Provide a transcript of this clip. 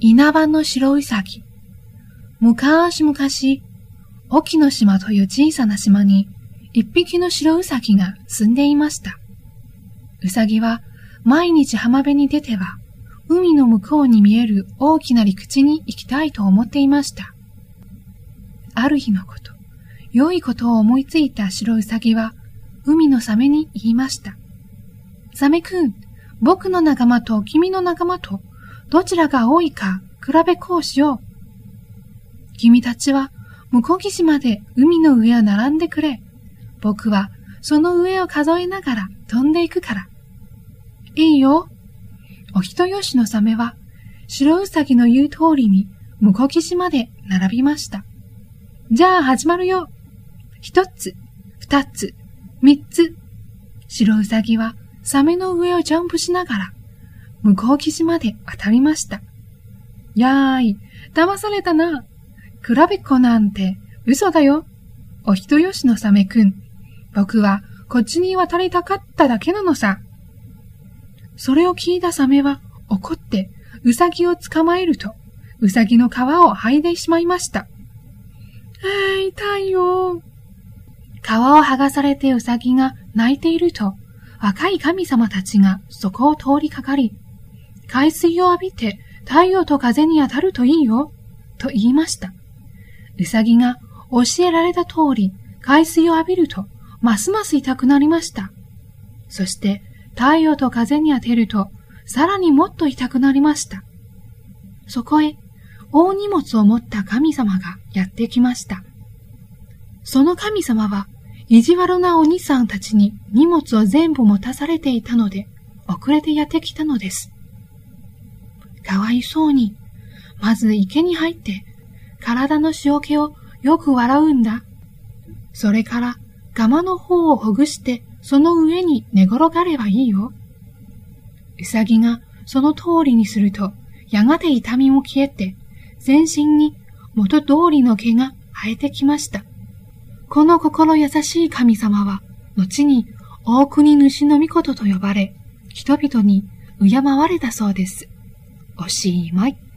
稲葉の白うさぎ。昔々、沖ノ島という小さな島に一匹の白うさぎが住んでいました。うさぎは毎日浜辺に出ては海の向こうに見える大きな陸地に行きたいと思っていました。ある日のこと、良いことを思いついた白うさぎは海のサメに言いました。サメくん、僕の仲間と君の仲間とどちらが多いか比べこうしよう。君たちは向こう岸まで海の上を並んでくれ。僕はその上を数えながら飛んでいくから。いいよ。お人よしのサメは白ウサギの言う通りに向こう岸まで並びました。じゃあ始まるよ。一つ、二つ、三つ。白ウサギはサメの上をジャンプしながら向こう岸まで渡りました。やーい、騙されたな。比べっこなんて嘘だよ。お人よしのサメくん。僕はこっちに渡りたかっただけなのさ。それを聞いたサメは怒ってウサギを捕まえると、ウサギの皮を剥いでしまいました。えー、痛いよ。皮を剥がされてウサギが泣いていると、若い神様たちがそこを通りかかり、海水を浴びて太陽と風に当たるといいよ、と言いました。うさぎが教えられた通り海水を浴びると、ますます痛くなりました。そして太陽と風に当てると、さらにもっと痛くなりました。そこへ、大荷物を持った神様がやってきました。その神様は、意地悪なお兄さんたちに荷物を全部持たされていたので、遅れてやってきたのです。かわいそうに、まず池に入って、体の塩気をよく笑うんだ。それから、ガマの方をほぐして、その上に寝転がればいいよ。うさぎがその通りにすると、やがて痛みも消えて、全身に元通りの毛が生えてきました。この心優しい神様は、後に大国主の御事と呼ばれ、人々に敬われたそうです。おしまい。